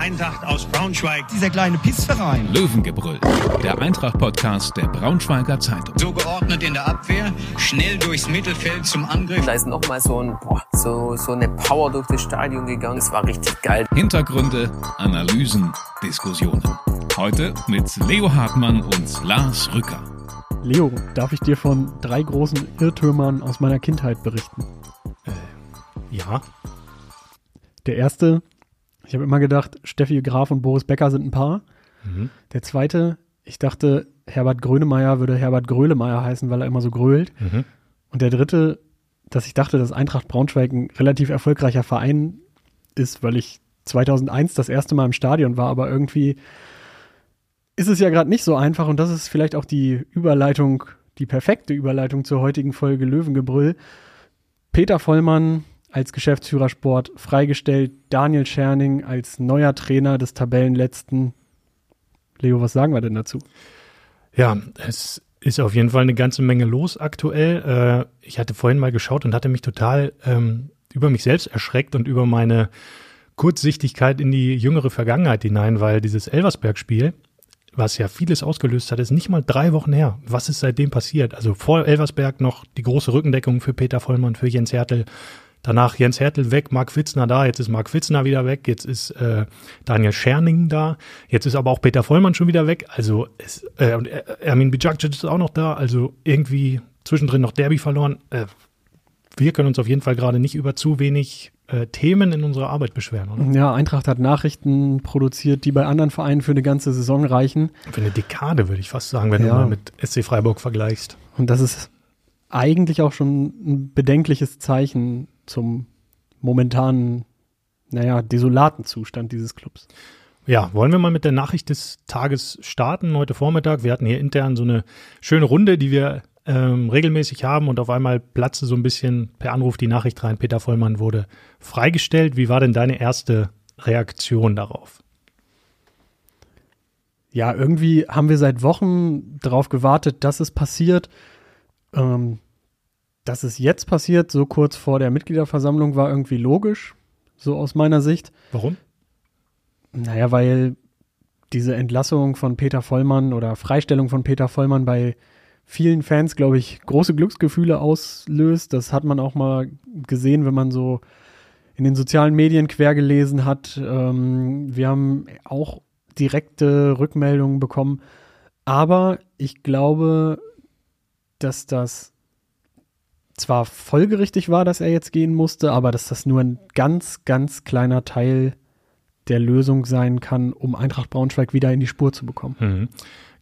Eintracht aus Braunschweig. Dieser kleine Pissverein. Löwengebrüll, der Eintracht-Podcast der Braunschweiger Zeitung. So geordnet in der Abwehr, schnell durchs Mittelfeld zum Angriff. Da ist nochmal so, ein, boah, so, so eine Power durch das Stadion gegangen. Es war richtig geil. Hintergründe, Analysen, Diskussionen. Heute mit Leo Hartmann und Lars Rücker. Leo, darf ich dir von drei großen Irrtümern aus meiner Kindheit berichten? Ja. Der erste, ich habe immer gedacht, Steffi Graf und Boris Becker sind ein Paar. Mhm. Der zweite, ich dachte, Herbert Grönemeyer würde Herbert Grölemeyer heißen, weil er immer so grölt. Mhm. Und der dritte, dass ich dachte, dass Eintracht Braunschweig ein relativ erfolgreicher Verein ist, weil ich 2001 das erste Mal im Stadion war, aber irgendwie ist es ja gerade nicht so einfach und das ist vielleicht auch die Überleitung, die perfekte Überleitung zur heutigen Folge Löwengebrüll. Peter Vollmann als Geschäftsführer Sport freigestellt, Daniel Scherning als neuer Trainer des Tabellenletzten. Leo, was sagen wir denn dazu? Ja, es ist auf jeden Fall eine ganze Menge los aktuell. Äh, ich hatte vorhin mal geschaut und hatte mich total ähm, über mich selbst erschreckt und über meine Kurzsichtigkeit in die jüngere Vergangenheit hinein, weil dieses Elversberg-Spiel, was ja vieles ausgelöst hat, ist nicht mal drei Wochen her. Was ist seitdem passiert? Also vor Elversberg noch die große Rückendeckung für Peter Vollmann, für Jens Hertel. Danach Jens Hertel weg, Marc Witzner da, jetzt ist Marc Witzner wieder weg, jetzt ist äh, Daniel Scherning da, jetzt ist aber auch Peter Vollmann schon wieder weg. Also es, äh, und Ermin Bijacic ist auch noch da, also irgendwie zwischendrin noch Derby verloren. Äh, wir können uns auf jeden Fall gerade nicht über zu wenig äh, Themen in unserer Arbeit beschweren, oder? Ja, Eintracht hat Nachrichten produziert, die bei anderen Vereinen für eine ganze Saison reichen. Für eine Dekade würde ich fast sagen, wenn Ja. du mal mit SC Freiburg vergleichst. Und das ist eigentlich auch schon ein bedenkliches Zeichen zum momentanen, naja, desolaten Zustand dieses Clubs. Ja, wollen wir mal mit der Nachricht des Tages starten heute Vormittag? Wir hatten hier intern so eine schöne Runde, die wir ähm, regelmäßig haben und auf einmal platzte so ein bisschen per Anruf die Nachricht rein, Peter Vollmann wurde freigestellt. Wie war denn deine erste Reaktion darauf? Ja, irgendwie haben wir seit Wochen darauf gewartet, dass es passiert. Ähm, dass es jetzt passiert, so kurz vor der Mitgliederversammlung, war irgendwie logisch, so aus meiner Sicht. Warum? Naja, weil diese Entlassung von Peter Vollmann oder Freistellung von Peter Vollmann bei vielen Fans, glaube ich, große Glücksgefühle auslöst. Das hat man auch mal gesehen, wenn man so in den sozialen Medien quer gelesen hat. Ähm, wir haben auch direkte Rückmeldungen bekommen. Aber ich glaube, dass das zwar folgerichtig war, dass er jetzt gehen musste, aber dass das nur ein ganz, ganz kleiner Teil der Lösung sein kann, um Eintracht Braunschweig wieder in die Spur zu bekommen. Mhm.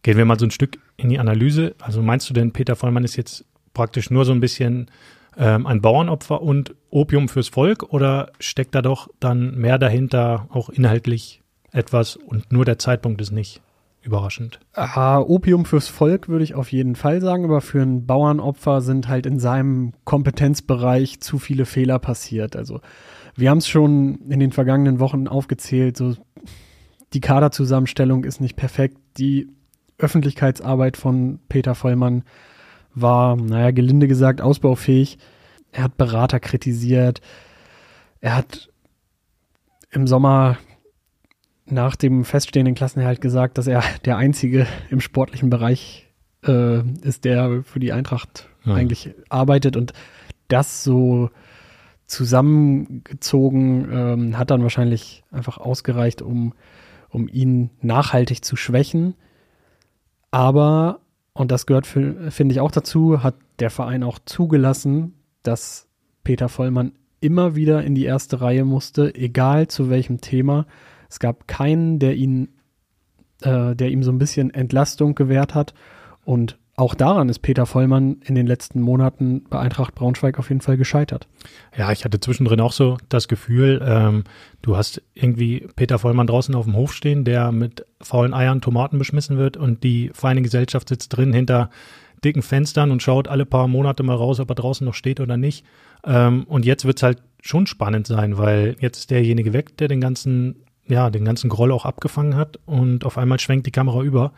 Gehen wir mal so ein Stück in die Analyse. Also meinst du denn, Peter Vollmann ist jetzt praktisch nur so ein bisschen ähm, ein Bauernopfer und Opium fürs Volk oder steckt da doch dann mehr dahinter, auch inhaltlich etwas und nur der Zeitpunkt ist nicht überraschend? Ah, Opium fürs Volk würde ich auf jeden Fall sagen, aber für ein Bauernopfer sind halt in seinem Kompetenzbereich zu viele Fehler passiert. Also wir haben es schon in den vergangenen Wochen aufgezählt, so die Kaderzusammenstellung ist nicht perfekt, die Öffentlichkeitsarbeit von Peter Vollmann war, naja, gelinde gesagt, ausbaufähig. Er hat Berater kritisiert. Er hat im Sommer nach dem feststehenden Klassenerhalt gesagt, dass er der Einzige im sportlichen Bereich äh, ist, der für die Eintracht Ja. eigentlich arbeitet und das so zusammengezogen ähm, hat dann wahrscheinlich einfach ausgereicht, um, um ihn nachhaltig zu schwächen. Aber, und das gehört, finde ich auch dazu, hat der Verein auch zugelassen, dass Peter Vollmann immer wieder in die erste Reihe musste, egal zu welchem Thema. Es gab keinen, der ihn, äh, der ihm so ein bisschen Entlastung gewährt hat. Und auch daran ist Peter Vollmann in den letzten Monaten bei Eintracht Braunschweig auf jeden Fall gescheitert. Ja, ich hatte zwischendrin auch so das Gefühl, ähm, du hast irgendwie Peter Vollmann draußen auf dem Hof stehen, der mit faulen Eiern Tomaten beschmissen wird und die feine Gesellschaft sitzt drin hinter dicken Fenstern und schaut alle paar Monate mal raus, ob er draußen noch steht oder nicht. Ähm, und jetzt wird's halt schon spannend sein, weil jetzt ist derjenige weg, der den ganzen, ja, den ganzen Groll auch abgefangen hat und auf einmal schwenkt die Kamera über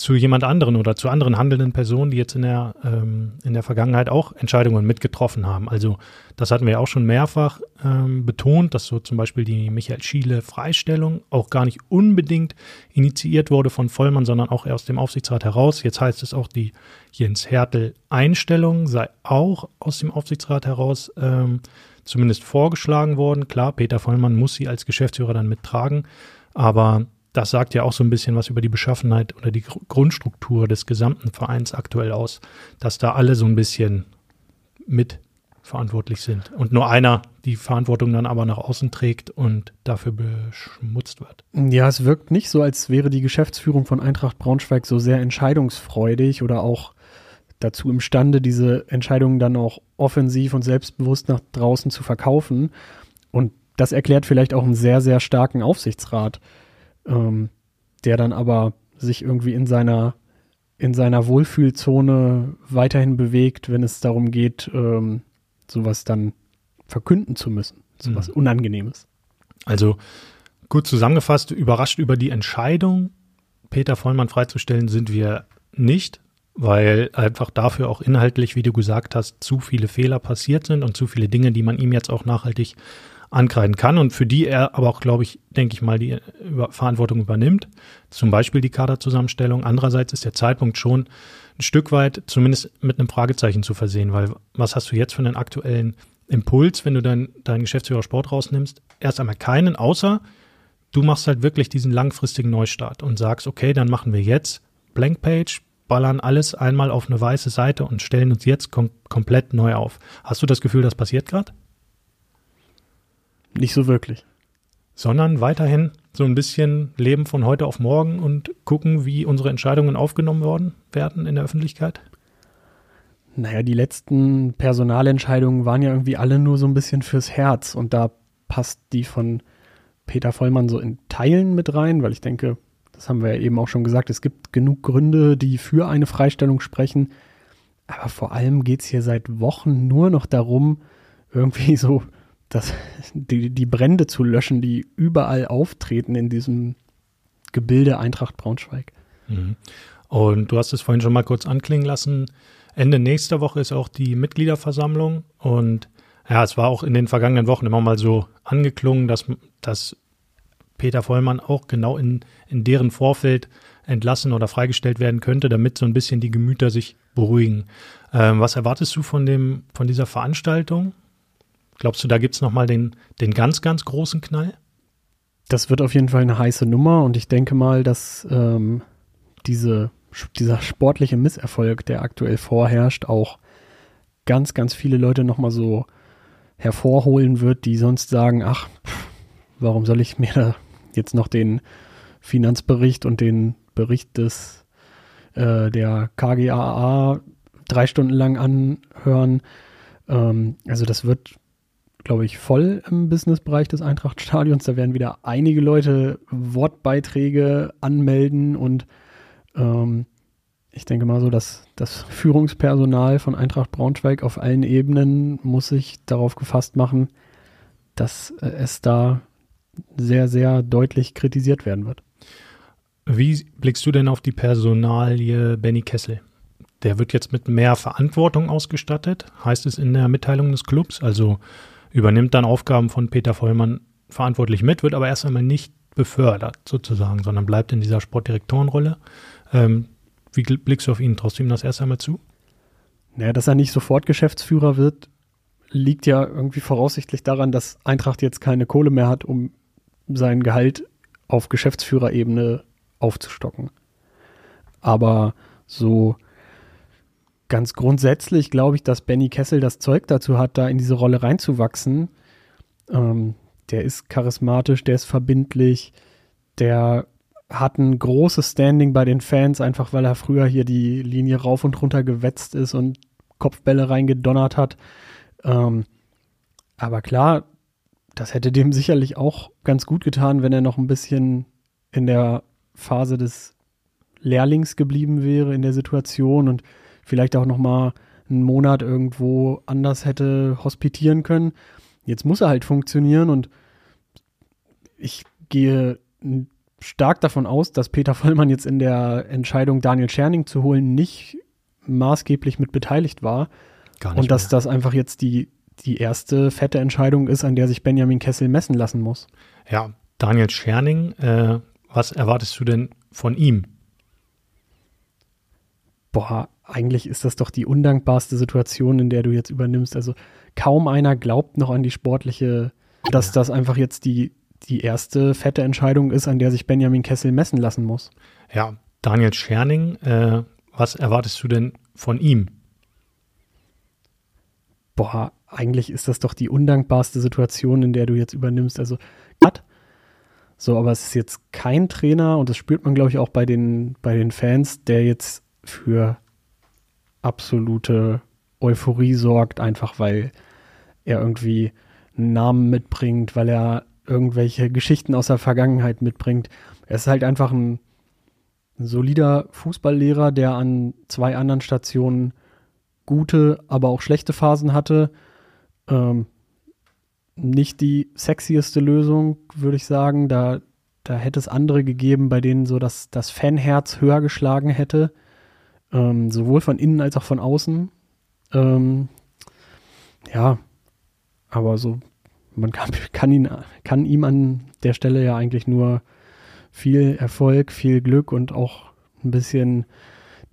zu jemand anderen oder zu anderen handelnden Personen, die jetzt in der, ähm, in der Vergangenheit auch Entscheidungen mitgetroffen haben. Also das hatten wir auch schon mehrfach ähm, betont, dass so zum Beispiel die Michael Schiele Freistellung auch gar nicht unbedingt initiiert wurde von Vollmann, sondern auch aus dem Aufsichtsrat heraus. Jetzt heißt es auch, die Jens Hertel Einstellung sei auch aus dem Aufsichtsrat heraus ähm, zumindest vorgeschlagen worden. Klar, Peter Vollmann muss sie als Geschäftsführer dann mittragen, aber das sagt ja auch so ein bisschen was über die Beschaffenheit oder die Grundstruktur des gesamten Vereins aktuell aus, dass da alle so ein bisschen mit verantwortlich sind und nur einer die Verantwortung dann aber nach außen trägt und dafür beschmutzt wird. Ja, es wirkt nicht so, als wäre die Geschäftsführung von Eintracht Braunschweig so sehr entscheidungsfreudig oder auch dazu imstande, diese Entscheidungen dann auch offensiv und selbstbewusst nach draußen zu verkaufen. Und das erklärt vielleicht auch einen sehr, sehr starken Aufsichtsrat ähm, der dann aber sich irgendwie in seiner in seiner Wohlfühlzone weiterhin bewegt, wenn es darum geht, ähm, sowas dann verkünden zu müssen, sowas mhm. Unangenehmes. Also gut zusammengefasst, überrascht über die Entscheidung, Peter Vollmann freizustellen, sind wir nicht, weil einfach dafür auch inhaltlich, wie du gesagt hast, zu viele Fehler passiert sind und zu viele Dinge, die man ihm jetzt auch nachhaltig ankreiden kann und für die er aber auch, glaube ich, denke ich mal, die Verantwortung übernimmt. Zum Beispiel die Kaderzusammenstellung. Andererseits ist der Zeitpunkt schon ein Stück weit zumindest mit einem Fragezeichen zu versehen, weil was hast du jetzt für einen aktuellen Impuls, wenn du deinen dein Geschäftsführer Sport rausnimmst? Erst einmal keinen, außer du machst halt wirklich diesen langfristigen Neustart und sagst, okay, dann machen wir jetzt Blank Page, ballern alles einmal auf eine weiße Seite und stellen uns jetzt kom komplett neu auf. Hast du das Gefühl, das passiert gerade? Nicht so wirklich. Sondern weiterhin so ein bisschen leben von heute auf morgen und gucken, wie unsere Entscheidungen aufgenommen worden werden in der Öffentlichkeit? Naja, die letzten Personalentscheidungen waren ja irgendwie alle nur so ein bisschen fürs Herz und da passt die von Peter Vollmann so in Teilen mit rein, weil ich denke, das haben wir ja eben auch schon gesagt, es gibt genug Gründe, die für eine Freistellung sprechen. Aber vor allem geht es hier seit Wochen nur noch darum, irgendwie so das, die, die Brände zu löschen, die überall auftreten in diesem Gebilde Eintracht Braunschweig. Mhm. Und du hast es vorhin schon mal kurz anklingen lassen. Ende nächster Woche ist auch die Mitgliederversammlung und ja, es war auch in den vergangenen Wochen immer mal so angeklungen, dass, dass Peter Vollmann auch genau in, in deren Vorfeld entlassen oder freigestellt werden könnte, damit so ein bisschen die Gemüter sich beruhigen. Ähm, was erwartest du von, dem, von dieser Veranstaltung? Glaubst du, da gibt es nochmal den, den ganz, ganz großen Knall? Das wird auf jeden Fall eine heiße Nummer und ich denke mal, dass ähm, diese, dieser sportliche Misserfolg, der aktuell vorherrscht, auch ganz, ganz viele Leute nochmal so hervorholen wird, die sonst sagen, ach, warum soll ich mir da jetzt noch den Finanzbericht und den Bericht des äh, der KGAA drei Stunden lang anhören. Ähm, also das wird glaube ich, voll im Businessbereich des Eintrachtstadions. Da werden wieder einige Leute Wortbeiträge anmelden und ähm, ich denke mal so, dass das Führungspersonal von Eintracht Braunschweig auf allen Ebenen muss sich darauf gefasst machen, dass äh, es da sehr, sehr deutlich kritisiert werden wird. Wie blickst du denn auf die Personalie Benny Kessel? Der wird jetzt mit mehr Verantwortung ausgestattet, heißt es in der Mitteilung des Clubs. Also übernimmt dann Aufgaben von Peter Vollmann verantwortlich mit, wird aber erst einmal nicht befördert sozusagen, sondern bleibt in dieser Sportdirektorenrolle. Ähm, wie blickst du auf ihn? Ihm das erst einmal zu? Naja, dass er nicht sofort Geschäftsführer wird, liegt ja irgendwie voraussichtlich daran, dass Eintracht jetzt keine Kohle mehr hat, um sein Gehalt auf Geschäftsführerebene aufzustocken. Aber so ganz grundsätzlich glaube ich, dass Benny Kessel das Zeug dazu hat, da in diese Rolle reinzuwachsen. Ähm, der ist charismatisch, der ist verbindlich, der hat ein großes Standing bei den Fans, einfach weil er früher hier die Linie rauf und runter gewetzt ist und Kopfbälle reingedonnert hat. Ähm, aber klar, das hätte dem sicherlich auch ganz gut getan, wenn er noch ein bisschen in der Phase des Lehrlings geblieben wäre in der Situation und vielleicht auch noch mal einen Monat irgendwo anders hätte hospitieren können. Jetzt muss er halt funktionieren und ich gehe stark davon aus, dass Peter Vollmann jetzt in der Entscheidung, Daniel Scherning zu holen, nicht maßgeblich mit beteiligt war. Gar nicht Und dass mehr. das einfach jetzt die, die erste fette Entscheidung ist, an der sich Benjamin Kessel messen lassen muss. Ja, Daniel Scherning, äh, was erwartest du denn von ihm? Boah, eigentlich ist das doch die undankbarste Situation, in der du jetzt übernimmst. Also kaum einer glaubt noch an die sportliche, dass das einfach jetzt die, die erste fette Entscheidung ist, an der sich Benjamin Kessel messen lassen muss. Ja, Daniel Scherning, äh, was erwartest du denn von ihm? Boah, eigentlich ist das doch die undankbarste Situation, in der du jetzt übernimmst. Also. So, aber es ist jetzt kein Trainer und das spürt man, glaube ich, auch bei den, bei den Fans, der jetzt für absolute Euphorie sorgt, einfach weil er irgendwie einen Namen mitbringt, weil er irgendwelche Geschichten aus der Vergangenheit mitbringt. Er ist halt einfach ein, solider Fußballlehrer, der an zwei anderen Stationen gute, aber auch schlechte Phasen hatte. Ähm, nicht die sexieste Lösung, würde ich sagen. Da, da hätte es andere gegeben, bei denen so das, das Fanherz höher geschlagen hätte. Ähm, sowohl von innen als auch von außen. Ähm, ja, aber so, man kann, kann, ihn, kann ihm an der Stelle ja eigentlich nur viel Erfolg, viel Glück und auch ein bisschen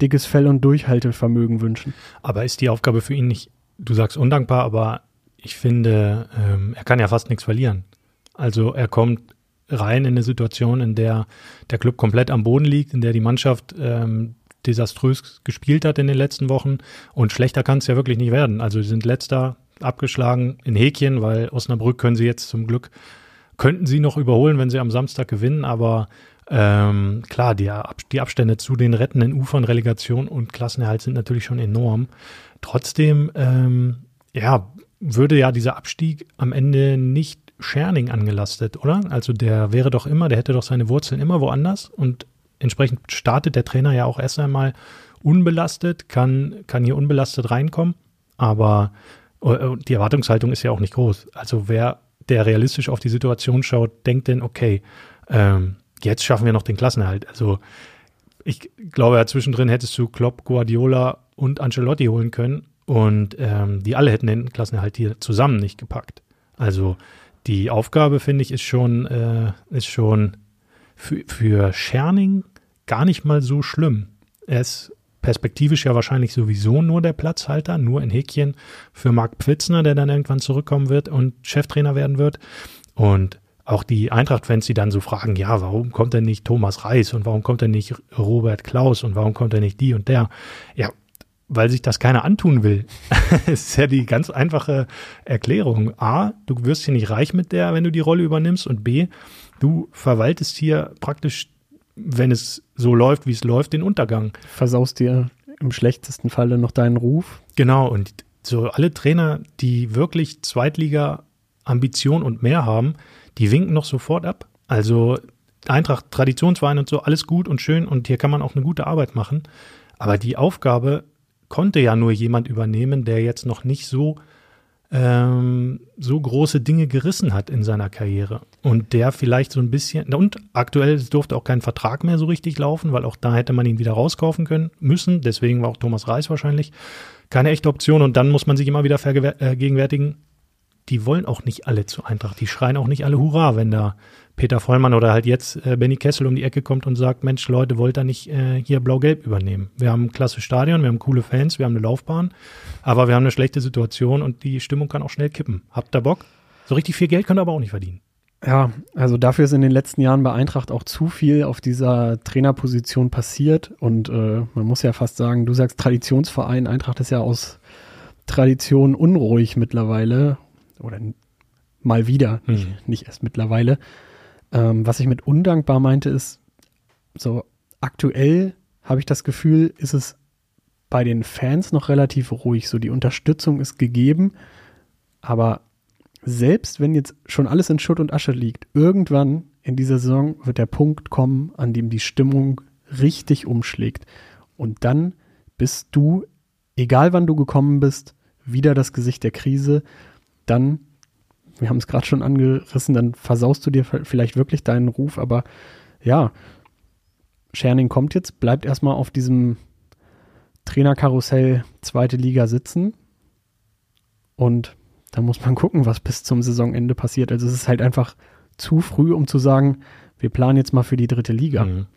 dickes Fell und Durchhaltevermögen wünschen. Aber ist die Aufgabe für ihn nicht, du sagst undankbar, aber ich finde, ähm, er kann ja fast nichts verlieren. Also er kommt rein in eine Situation, in der der Club komplett am Boden liegt, in der die Mannschaft ähm, desaströs gespielt hat in den letzten Wochen und schlechter kann es ja wirklich nicht werden. Also sie sind letzter abgeschlagen in Häkchen, weil Osnabrück können sie jetzt zum Glück, könnten sie noch überholen, wenn sie am Samstag gewinnen, aber ähm, klar, die, die Abstände zu den rettenden Ufern, Relegation und Klassenerhalt sind natürlich schon enorm. Trotzdem, ähm, ja, würde ja dieser Abstieg am Ende nicht Scherning angelastet, oder? Also der wäre doch immer, der hätte doch seine Wurzeln immer woanders und entsprechend startet der Trainer ja auch erst einmal unbelastet, kann, kann hier unbelastet reinkommen, aber äh, die Erwartungshaltung ist ja auch nicht groß. Also wer, der realistisch auf die Situation schaut, denkt denn, okay, ähm, jetzt schaffen wir noch den Klassenerhalt. Also ich glaube, ja, zwischendrin hättest du Klopp, Guardiola und Ancelotti holen können und ähm, die alle hätten den Klassenerhalt hier zusammen nicht gepackt. Also die Aufgabe, finde ich, ist schon, äh, ist schon für, für Scherning gar nicht mal so schlimm. Er ist perspektivisch ja wahrscheinlich sowieso nur der Platzhalter, nur in Häkchen für Marc Pfitzner, der dann irgendwann zurückkommen wird und Cheftrainer werden wird. Und auch die Eintracht-Fans, die dann so fragen, ja, warum kommt denn nicht Thomas Reis und warum kommt denn nicht Robert Klaus und warum kommt denn nicht die und der? Ja, weil sich das keiner antun will. das ist ja die ganz einfache Erklärung. A, du wirst hier nicht reich mit der, wenn du die Rolle übernimmst und B, du verwaltest hier praktisch, wenn es so läuft, wie es läuft, den Untergang. Versaust dir im schlechtesten Falle noch deinen Ruf. Genau, und so alle Trainer, die wirklich Zweitliga-Ambition und mehr haben, die winken noch sofort ab. Also Eintracht, Traditionsverein und so, alles gut und schön und hier kann man auch eine gute Arbeit machen. Aber die Aufgabe konnte ja nur jemand übernehmen, der jetzt noch nicht so, ähm, so große Dinge gerissen hat in seiner Karriere. Und der vielleicht so ein bisschen, und aktuell durfte auch kein Vertrag mehr so richtig laufen, weil auch da hätte man ihn wieder rauskaufen können müssen. Deswegen war auch Thomas Reis wahrscheinlich keine echte Option. Und dann muss man sich immer wieder vergegenwärtigen, die wollen auch nicht alle zu Eintracht. Die schreien auch nicht alle Hurra, wenn da Peter Vollmann oder halt jetzt äh, Benny Kessel um die Ecke kommt und sagt, Mensch, Leute, wollt ihr nicht äh, hier blau-gelb übernehmen? Wir haben ein klasse Stadion, wir haben coole Fans, wir haben eine Laufbahn, aber wir haben eine schlechte Situation und die Stimmung kann auch schnell kippen. Habt ihr Bock? So richtig viel Geld könnt ihr aber auch nicht verdienen. Ja, also dafür ist in den letzten Jahren bei Eintracht auch zu viel auf dieser Trainerposition passiert und äh, man muss ja fast sagen, du sagst Traditionsverein, Eintracht ist ja aus Tradition unruhig mittlerweile oder mal wieder, Hm. nicht, nicht erst mittlerweile. Ähm, was ich mit undankbar meinte, ist, so aktuell habe ich das Gefühl, ist es bei den Fans noch relativ ruhig. So die Unterstützung ist gegeben, aber selbst wenn jetzt schon alles in Schutt und Asche liegt, irgendwann in dieser Saison wird der Punkt kommen, an dem die Stimmung richtig umschlägt. Und dann bist du, egal wann du gekommen bist, wieder das Gesicht der Krise. Dann, wir haben es gerade schon angerissen, dann versaust du dir vielleicht wirklich deinen Ruf, aber ja, Scherning kommt jetzt, bleibt erstmal auf diesem Trainerkarussell zweite Liga sitzen. Und da muss man gucken, was bis zum Saisonende passiert. Also es ist halt einfach zu früh, um zu sagen, wir planen jetzt mal für die dritte Liga. Mhm.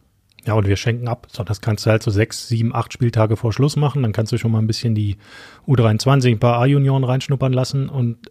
Ja, und wir schenken ab. So, das kannst du halt so sechs, sieben, acht Spieltage vor Schluss machen. Dann kannst du schon mal ein bisschen die U23, ein paar A-Junioren reinschnuppern lassen und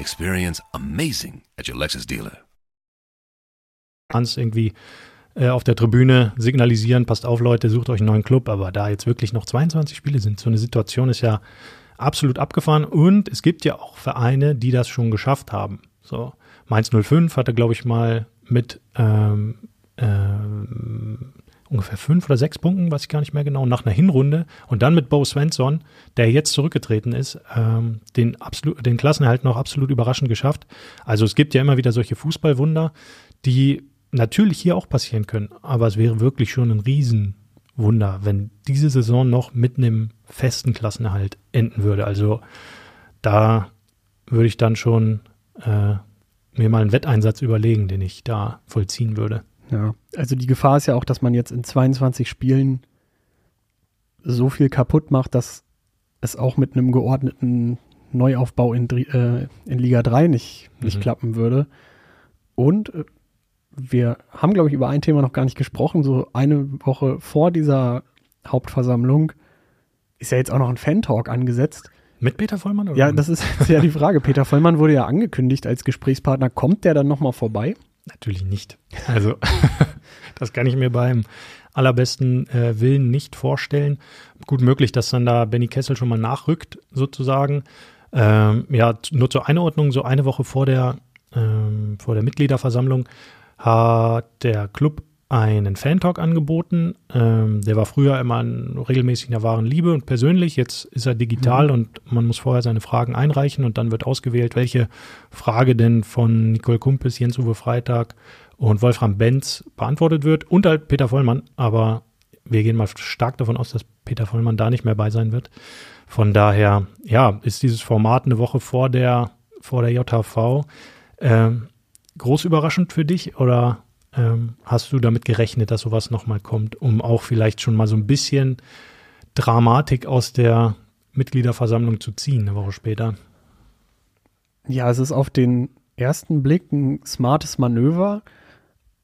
Experience amazing at your Lexus dealer. Kannst irgendwie äh, auf der Tribüne signalisieren, passt auf Leute, sucht euch einen neuen Club, aber da jetzt wirklich noch 22 Spiele sind, so eine Situation ist ja absolut abgefahren und es gibt ja auch Vereine, die das schon geschafft haben. So, Mainz 05 hatte, glaube ich, mal mit ähm, ähm, ungefähr fünf oder sechs Punkten, weiß ich gar nicht mehr genau, nach einer Hinrunde und dann mit Bo Svensson, der jetzt zurückgetreten ist, ähm, den, absolut, den Klassenerhalt noch absolut überraschend geschafft. Also es gibt ja immer wieder solche Fußballwunder, die natürlich hier auch passieren können, aber es wäre wirklich schon ein Riesenwunder, wenn diese Saison noch mit einem festen Klassenerhalt enden würde. Also da würde ich dann schon äh, mir mal einen Wetteinsatz überlegen, den ich da vollziehen würde. Ja, also die Gefahr ist ja auch, dass man jetzt in 22 Spielen so viel kaputt macht, dass es auch mit einem geordneten Neuaufbau in, äh, in Liga 3 nicht, nicht mhm. klappen würde. Und äh, wir haben, glaube ich, über ein Thema noch gar nicht gesprochen. So eine Woche vor dieser Hauptversammlung ist ja jetzt auch noch ein Fan-Talk angesetzt. Mit Peter Vollmann? Oder ja, das ist ja die Frage. Peter Vollmann wurde ja angekündigt als Gesprächspartner. Kommt der dann nochmal vorbei? Natürlich nicht. Also, das kann ich mir beim allerbesten äh, Willen nicht vorstellen. Gut möglich, dass dann da Benny Kessel schon mal nachrückt, sozusagen. Ähm, ja, nur zur Einordnung, so eine Woche vor der, ähm, vor der Mitgliederversammlung hat der Club einen Fan-Talk angeboten. Ähm, der war früher immer regelmäßig in der wahren Liebe und persönlich. Jetzt ist er digital mhm. und man muss vorher seine Fragen einreichen und dann wird ausgewählt, welche Frage denn von Nicole Kumpis, Jens-Uwe Freitag und Wolfram Benz beantwortet wird und halt Peter Vollmann. Aber wir gehen mal stark davon aus, dass Peter Vollmann da nicht mehr bei sein wird. Von daher, ja, ist dieses Format eine Woche vor der, vor der JHV. Ähm, groß überraschend für dich oder ähm, hast du damit gerechnet, dass sowas nochmal kommt, um auch vielleicht schon mal so ein bisschen Dramatik aus der Mitgliederversammlung zu ziehen, eine Woche später? Ja, es ist auf den ersten Blick ein smartes Manöver,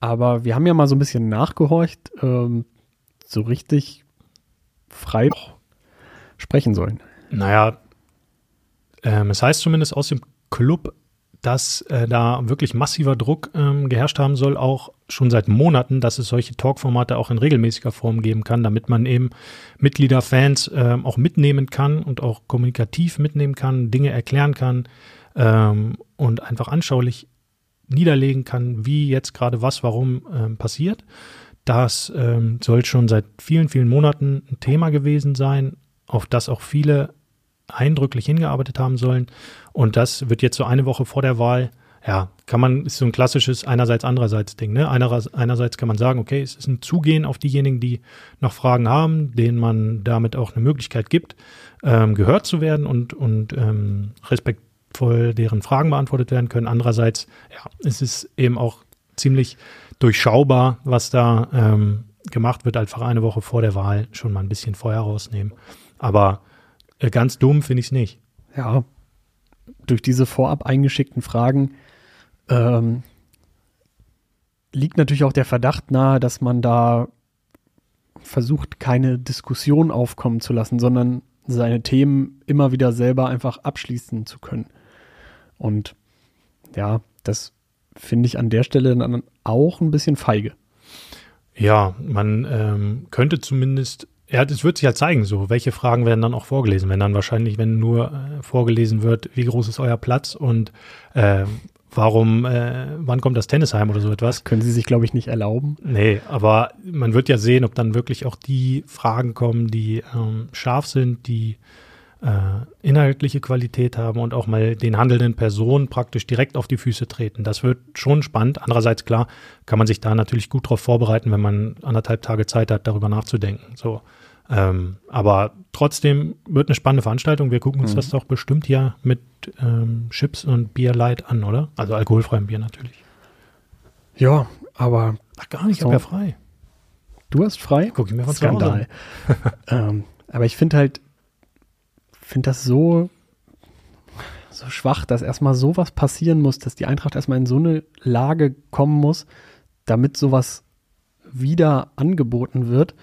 aber wir haben ja mal so ein bisschen nachgehorcht, ähm, so richtig frei sprechen sollen. Naja, ähm, es heißt zumindest aus dem Club, dass äh, da wirklich massiver Druck ähm, geherrscht haben soll, auch schon seit Monaten, dass es solche Talkformate auch in regelmäßiger Form geben kann, damit man eben Mitglieder, Fans äh, auch mitnehmen kann und auch kommunikativ mitnehmen kann, Dinge erklären kann ähm, und einfach anschaulich niederlegen kann, wie jetzt gerade was, warum ähm, passiert. Das ähm, soll schon seit vielen, vielen Monaten ein Thema gewesen sein, auf das auch viele eindrücklich hingearbeitet haben sollen. Und das wird jetzt so eine Woche vor der Wahl, ja, kann man, ist so ein klassisches einerseits, andererseits Ding, ne? Einerseits, einerseits kann man sagen, okay, es ist ein Zugehen auf diejenigen, die noch Fragen haben, denen man damit auch eine Möglichkeit gibt, ähm, gehört zu werden und, und ähm, respektvoll deren Fragen beantwortet werden können. Andererseits, ja, es ist eben auch ziemlich durchschaubar, was da ähm, gemacht wird, einfach eine Woche vor der Wahl schon mal ein bisschen Feuer rausnehmen. Aber ganz dumm finde ich es nicht. Ja, durch diese vorab eingeschickten Fragen ähm, liegt natürlich auch der Verdacht nahe, dass man da versucht, keine Diskussion aufkommen zu lassen, sondern seine Themen immer wieder selber einfach abschließen zu können. Und ja, das finde ich an der Stelle dann auch ein bisschen feige. Ja, man ähm, könnte zumindest ja, das wird sich ja halt zeigen, so. Welche Fragen werden dann auch vorgelesen? Wenn dann wahrscheinlich, wenn nur äh, vorgelesen wird, wie groß ist euer Platz und äh, warum, äh, wann kommt das Tennisheim oder so etwas. Das können sie sich, glaube ich, nicht erlauben. Nee, aber man wird ja sehen, ob dann wirklich auch die Fragen kommen, die ähm, scharf sind, die inhaltliche Qualität haben und auch mal den handelnden Personen praktisch direkt auf die Füße treten. Das wird schon spannend. Andererseits, klar, kann man sich da natürlich gut drauf vorbereiten, wenn man anderthalb Tage Zeit hat, darüber nachzudenken. So. Ähm, aber trotzdem wird eine spannende Veranstaltung. Wir gucken uns mhm. das doch bestimmt hier mit ähm, Chips und Bier Light an, oder? Also alkoholfreiem Bier natürlich. Ja, aber. Ach, gar nicht, so. ich habe ja frei. Du hast frei? Guck ich mir von Skandal. ähm, aber ich finde halt, finde das so, so schwach, dass erstmal sowas passieren muss, dass die Eintracht erstmal in so eine Lage kommen muss, damit sowas wieder angeboten wird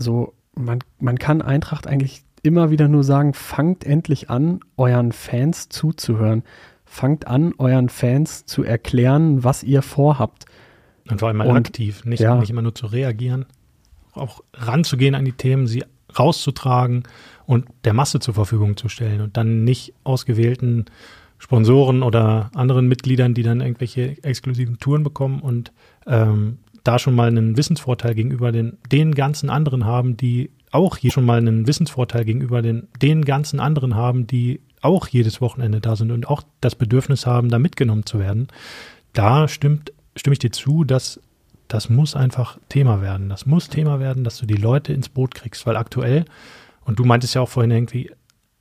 so, man, man kann Eintracht eigentlich immer wieder nur sagen, fangt endlich an, euren Fans zuzuhören. Fangt an, euren Fans zu erklären, was ihr vorhabt. Und vor allem mal Und, aktiv, nicht, ja. nicht immer nur zu reagieren, auch ranzugehen an die Themen, sie rauszutragen und der Masse zur Verfügung zu stellen und dann nicht ausgewählten Sponsoren oder anderen Mitgliedern, die dann irgendwelche exklusiven Touren bekommen und ähm, da schon mal einen Wissensvorteil gegenüber den, den ganzen anderen haben, die auch hier schon mal einen Wissensvorteil gegenüber den, den ganzen anderen haben, die auch jedes Wochenende da sind und auch das Bedürfnis haben, da mitgenommen zu werden. Da stimmt, stimme ich dir zu, dass das muss einfach Thema werden. Das muss Thema werden, dass du die Leute ins Boot kriegst, weil aktuell, und du meintest ja auch vorhin irgendwie,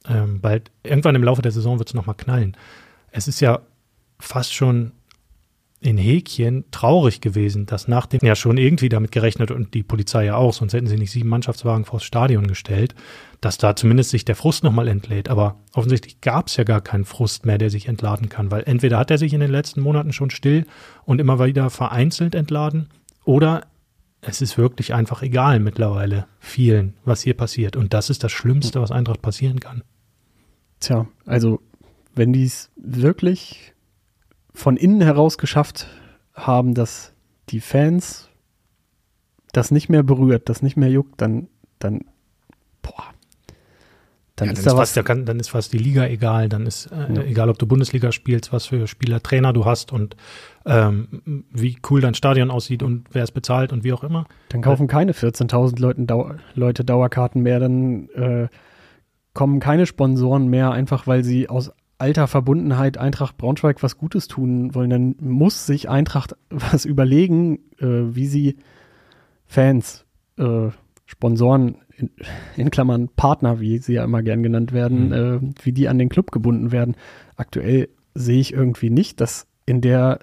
ähm, bald, irgendwann im Laufe der Saison wird es nochmal knallen. Es ist ja fast schon in Häkchen traurig gewesen, dass nach dem ja schon irgendwie damit gerechnet und die Polizei ja auch, sonst hätten sie nicht sieben Mannschaftswagen vors Stadion gestellt, dass da zumindest sich der Frust nochmal entlädt. Aber offensichtlich gab es ja gar keinen Frust mehr, der sich entladen kann, weil entweder hat er sich in den letzten Monaten schon still und immer wieder vereinzelt entladen oder es ist wirklich einfach egal mittlerweile vielen, was hier passiert. Und das ist das Schlimmste, was Eintracht passieren kann. Tja, also wenn die es wirklich von innen heraus geschafft haben, dass die Fans das nicht mehr berührt, das nicht mehr juckt, dann, dann, boah, dann, ja, ist, dann, ist fast, kann, dann ist fast die Liga egal, dann ist äh, ja. egal, ob du Bundesliga spielst, was für Spieler, Trainer du hast und ähm, wie cool dein Stadion aussieht und wer es bezahlt und wie auch immer. Dann kaufen keine 14.000 Dau Leute Dauerkarten mehr, dann äh, kommen keine Sponsoren mehr, einfach weil sie aus alter Verbundenheit Eintracht Braunschweig was Gutes tun wollen, dann muss sich Eintracht was überlegen, äh, wie sie Fans, äh, Sponsoren, in, in, Klammern Partner, wie sie ja immer gern genannt werden, mhm. äh, wie die an den Club gebunden werden. Aktuell sehe ich irgendwie nicht, dass in der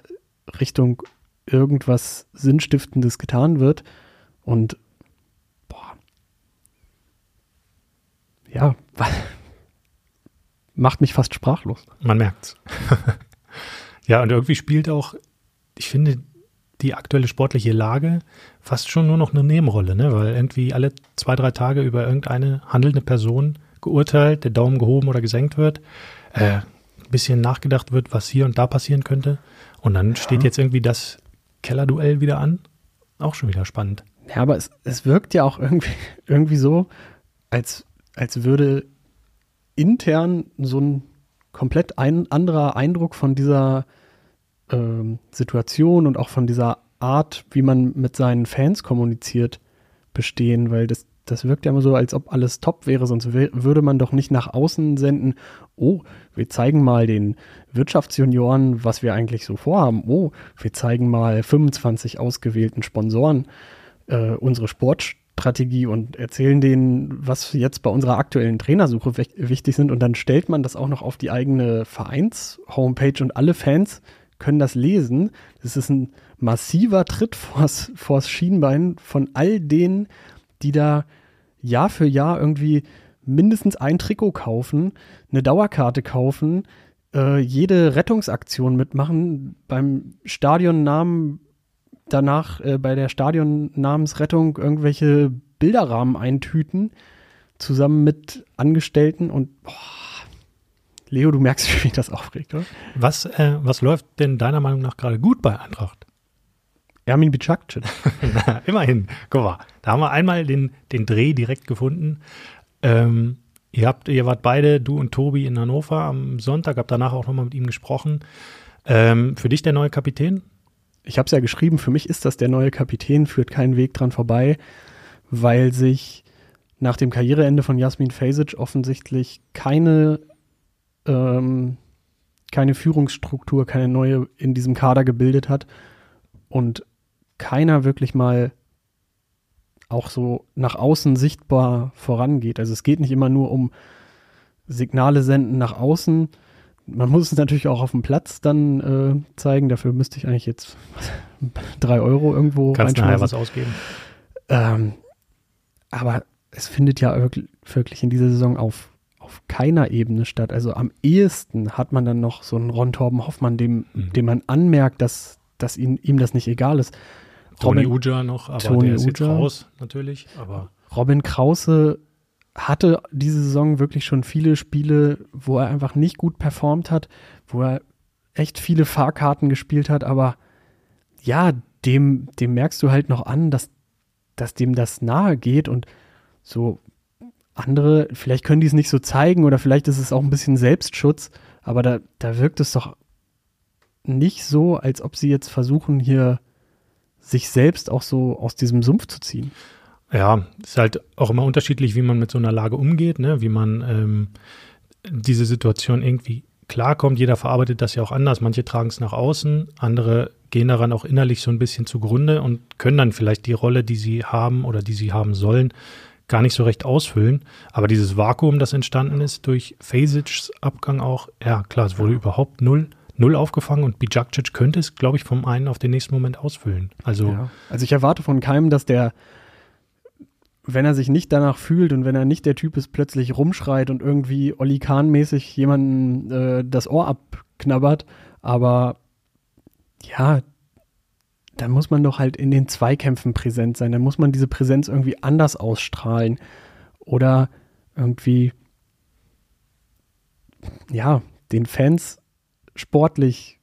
Richtung irgendwas Sinnstiftendes getan wird. Und boah, ja, macht mich fast sprachlos. Man merkt's. ja, und irgendwie spielt auch, ich finde, die aktuelle sportliche Lage fast schon nur noch eine Nebenrolle, ne? weil irgendwie alle zwei, drei Tage über irgendeine handelnde Person geurteilt, der Daumen gehoben oder gesenkt wird, äh, ein bisschen nachgedacht wird, was hier und da passieren könnte. Und dann ja. steht jetzt irgendwie das Kellerduell wieder an. Auch schon wieder spannend. Ja, aber es, es wirkt ja auch irgendwie, irgendwie so, als, als würde intern so ein komplett ein anderer Eindruck von dieser ähm, Situation und auch von dieser Art, wie man mit seinen Fans kommuniziert, bestehen, weil das, das wirkt ja immer so, als ob alles top wäre, sonst würde man doch nicht nach außen senden, oh, wir zeigen mal den Wirtschaftsjunioren, was wir eigentlich so vorhaben, oh, wir zeigen mal 25 ausgewählten Sponsoren äh, unsere Sport Strategie und erzählen denen, was jetzt bei unserer aktuellen Trainersuche wichtig sind. Und dann stellt man das auch noch auf die eigene Vereins-Homepage und alle Fans können das lesen. Das ist ein massiver Tritt vors, vors Schienbein von all denen, die da Jahr für Jahr irgendwie mindestens ein Trikot kaufen, eine Dauerkarte kaufen, äh, jede Rettungsaktion mitmachen, beim Stadionnamen danach äh, bei der Stadionnamensrettung irgendwelche Bilderrahmen eintüten, zusammen mit Angestellten und oh, Leo, du merkst, wie mich das aufregt, oder? Was, äh, was läuft denn deiner Meinung nach gerade gut bei Eintracht? Ermin Bicakcic. immerhin. Guck mal, da haben wir einmal den, den Dreh direkt gefunden. Ähm, ihr, habt, ihr wart beide, du und Tobi, in Hannover am Sonntag, habt danach auch nochmal mit ihm gesprochen. Ähm, für dich der neue Kapitän? Ich habe es ja geschrieben, für mich ist das der neue Kapitän, führt keinen Weg dran vorbei, weil sich nach dem Karriereende von Jasmin Fasic offensichtlich keine, ähm, keine Führungsstruktur, keine neue in diesem Kader gebildet hat und keiner wirklich mal auch so nach außen sichtbar vorangeht. Also es geht nicht immer nur um Signale senden nach außen. Man muss es natürlich auch auf dem Platz dann äh, zeigen. Dafür müsste ich eigentlich jetzt drei Euro irgendwo Kannst nachher was ausgeben. Ähm, aber es findet ja wirklich, in dieser Saison auf, auf keiner Ebene statt. Also am ehesten hat man dann noch so einen Ron Torben Hoffmann, dem, mhm. dem man anmerkt, dass, dass ihn, ihm das nicht egal ist. Toni Uja noch, aber Tony der ist Uja. raus natürlich. Aber Robin Krause hatte diese Saison wirklich schon viele Spiele, wo er einfach nicht gut performt hat, wo er echt viele Fahrkarten gespielt hat, aber ja, dem, dem merkst du halt noch an, dass, dass dem das nahe geht und so andere, vielleicht können die es nicht so zeigen oder vielleicht ist es auch ein bisschen Selbstschutz, aber da, da wirkt es doch nicht so, als ob sie jetzt versuchen, hier sich selbst auch so aus diesem Sumpf zu ziehen. Ja, ist halt auch immer unterschiedlich, wie man mit so einer Lage umgeht, ne? wie man ähm, diese Situation irgendwie klarkommt. Jeder verarbeitet das ja auch anders. Manche tragen es nach außen, andere gehen daran auch innerlich so ein bisschen zugrunde und können dann vielleicht die Rolle, die sie haben oder die sie haben sollen, gar nicht so recht ausfüllen. Aber dieses Vakuum, das entstanden ist durch Fasic's Abgang auch, ja klar, es wurde überhaupt null, null aufgefangen und Bijakcic könnte es, glaube ich, vom einen auf den nächsten Moment ausfüllen. Also Ja. Also ich erwarte von keinem, dass der, wenn er sich nicht danach fühlt und wenn er nicht der Typ ist, plötzlich rumschreit und irgendwie Olli Kahn-mäßig jemanden äh, das Ohr abknabbert. Aber ja, dann muss man doch halt in den Zweikämpfen präsent sein. Dann muss man diese Präsenz irgendwie anders ausstrahlen. Oder irgendwie, ja, den Fans sportlich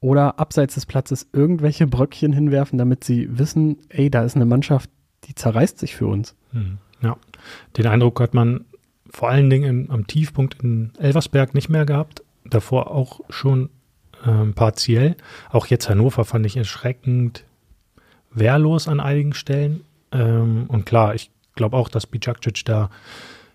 oder abseits des Platzes irgendwelche Bröckchen hinwerfen, damit sie wissen, ey, da ist eine Mannschaft, die zerreißt sich für uns. Hm, Ja, den Eindruck hat man vor allen Dingen im, am Tiefpunkt in Elversberg nicht mehr gehabt. Davor auch schon ähm, partiell. Auch jetzt Hannover fand ich erschreckend wehrlos an einigen Stellen. Ähm, und klar, ich glaube auch, dass Bijakcic da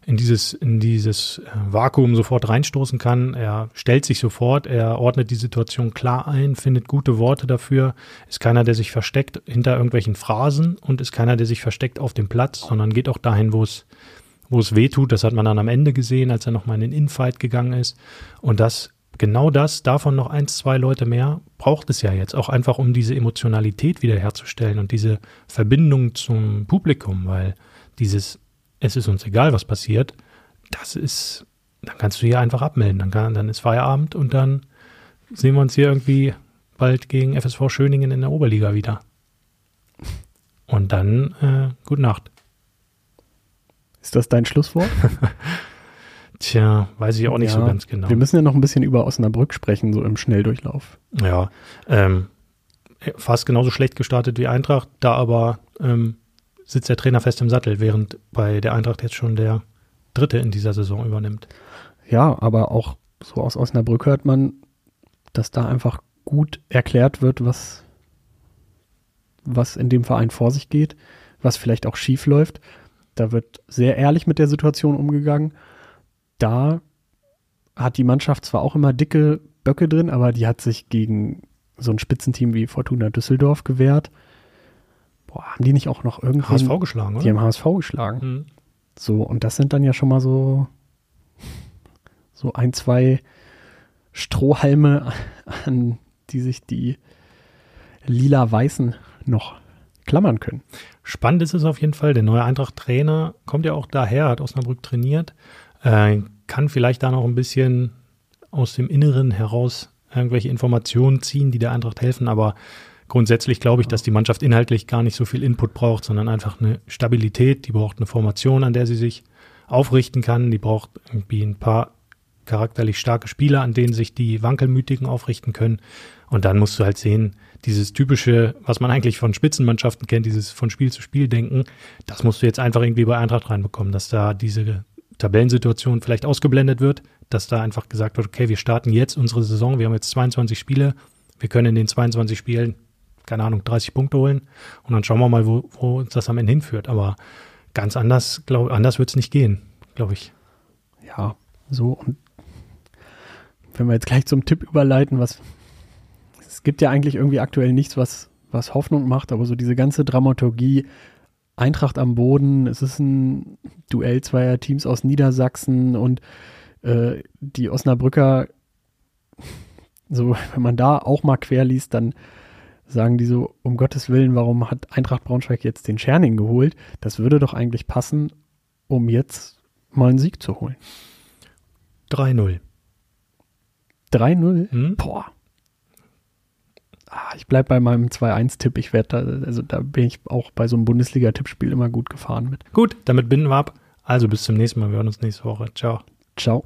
in dieses, in dieses äh, Vakuum sofort reinstoßen kann. Er stellt sich sofort, er ordnet die Situation klar ein, findet gute Worte dafür, ist keiner, der sich versteckt hinter irgendwelchen Phrasen und ist keiner, der sich versteckt auf dem Platz, sondern geht auch dahin, wo es, wo es weh tut. Das hat man dann am Ende gesehen, als er nochmal in den Infight gegangen ist. Und das, genau das, davon noch eins, zwei Leute mehr, braucht es ja jetzt auch einfach, um diese Emotionalität wiederherzustellen und diese Verbindung zum Publikum, weil dieses es ist uns egal, was passiert, das ist, dann kannst du hier einfach abmelden. Dann, kann, dann ist Feierabend und dann sehen wir uns hier irgendwie bald gegen FSV Schöningen in der Oberliga wieder. Und dann, äh, gute Nacht. Ist das dein Schlusswort? Tja, weiß ich auch nicht so Ja, ganz genau. Wir müssen ja noch ein bisschen über Osnabrück sprechen, so im Schnelldurchlauf. Ja, ähm, fast genauso schlecht gestartet wie Eintracht, da aber ähm, sitzt der Trainer fest im Sattel, während bei der Eintracht jetzt schon der Dritte in dieser Saison übernimmt. Ja, aber auch so aus Osnabrück hört man, dass da einfach gut erklärt wird, was, was in dem Verein vor sich geht, was vielleicht auch schief läuft. Da wird sehr ehrlich mit der Situation umgegangen. Da hat die Mannschaft zwar auch immer dicke Böcke drin, aber die hat sich gegen so ein Spitzenteam wie Fortuna Düsseldorf gewehrt. Boah, haben die nicht auch noch irgendwie. HSV geschlagen, oder? Die haben HSV geschlagen. Hm. So, und das sind dann ja schon mal so, so ein, zwei Strohhalme, an die sich die lila-weißen noch klammern können. Spannend ist es auf jeden Fall. Der neue Eintracht-Trainer kommt ja auch daher, hat Osnabrück trainiert, äh, kann vielleicht da noch ein bisschen aus dem Inneren heraus irgendwelche Informationen ziehen, die der Eintracht helfen. Aber grundsätzlich glaube ich, dass die Mannschaft inhaltlich gar nicht so viel Input braucht, sondern einfach eine Stabilität. Die braucht eine Formation, an der sie sich aufrichten kann. Die braucht irgendwie ein paar charakterlich starke Spieler, an denen sich die Wankelmütigen aufrichten können. Und dann musst du halt sehen, dieses typische, was man eigentlich von Spitzenmannschaften kennt, dieses von Spiel zu Spiel denken, das musst du jetzt einfach irgendwie bei Eintracht reinbekommen, dass da diese Tabellensituation vielleicht ausgeblendet wird. dass da einfach gesagt wird, okay, wir starten jetzt unsere Saison, wir haben jetzt 22 Spiele, wir können in den 22 Spielen, keine Ahnung, 30 Punkte holen und dann schauen wir mal, wo, wo uns das am Ende hinführt. Aber ganz anders, glaube anders wird es nicht gehen, glaube ich. Ja, so und wenn wir jetzt gleich zum Tipp überleiten, was es gibt ja eigentlich irgendwie aktuell nichts, was, was Hoffnung macht, aber so diese ganze Dramaturgie, Eintracht am Boden, es ist ein Duell zweier Teams aus Niedersachsen und äh, die Osnabrücker, so wenn man da auch mal quer liest, dann sagen die so, um Gottes Willen, warum hat Eintracht Braunschweig jetzt den Scherning geholt? Das würde doch eigentlich passen, um jetzt mal einen Sieg zu holen. 3-0. 3-0? Hm? Boah. Ah, ich bleibe bei meinem 2-1-Tipp. Ich werde da, also da bin ich auch bei so einem Bundesliga-Tippspiel immer gut gefahren mit. Gut, damit binden wir ab. Also bis zum nächsten Mal. Wir hören uns nächste Woche. Ciao. Ciao.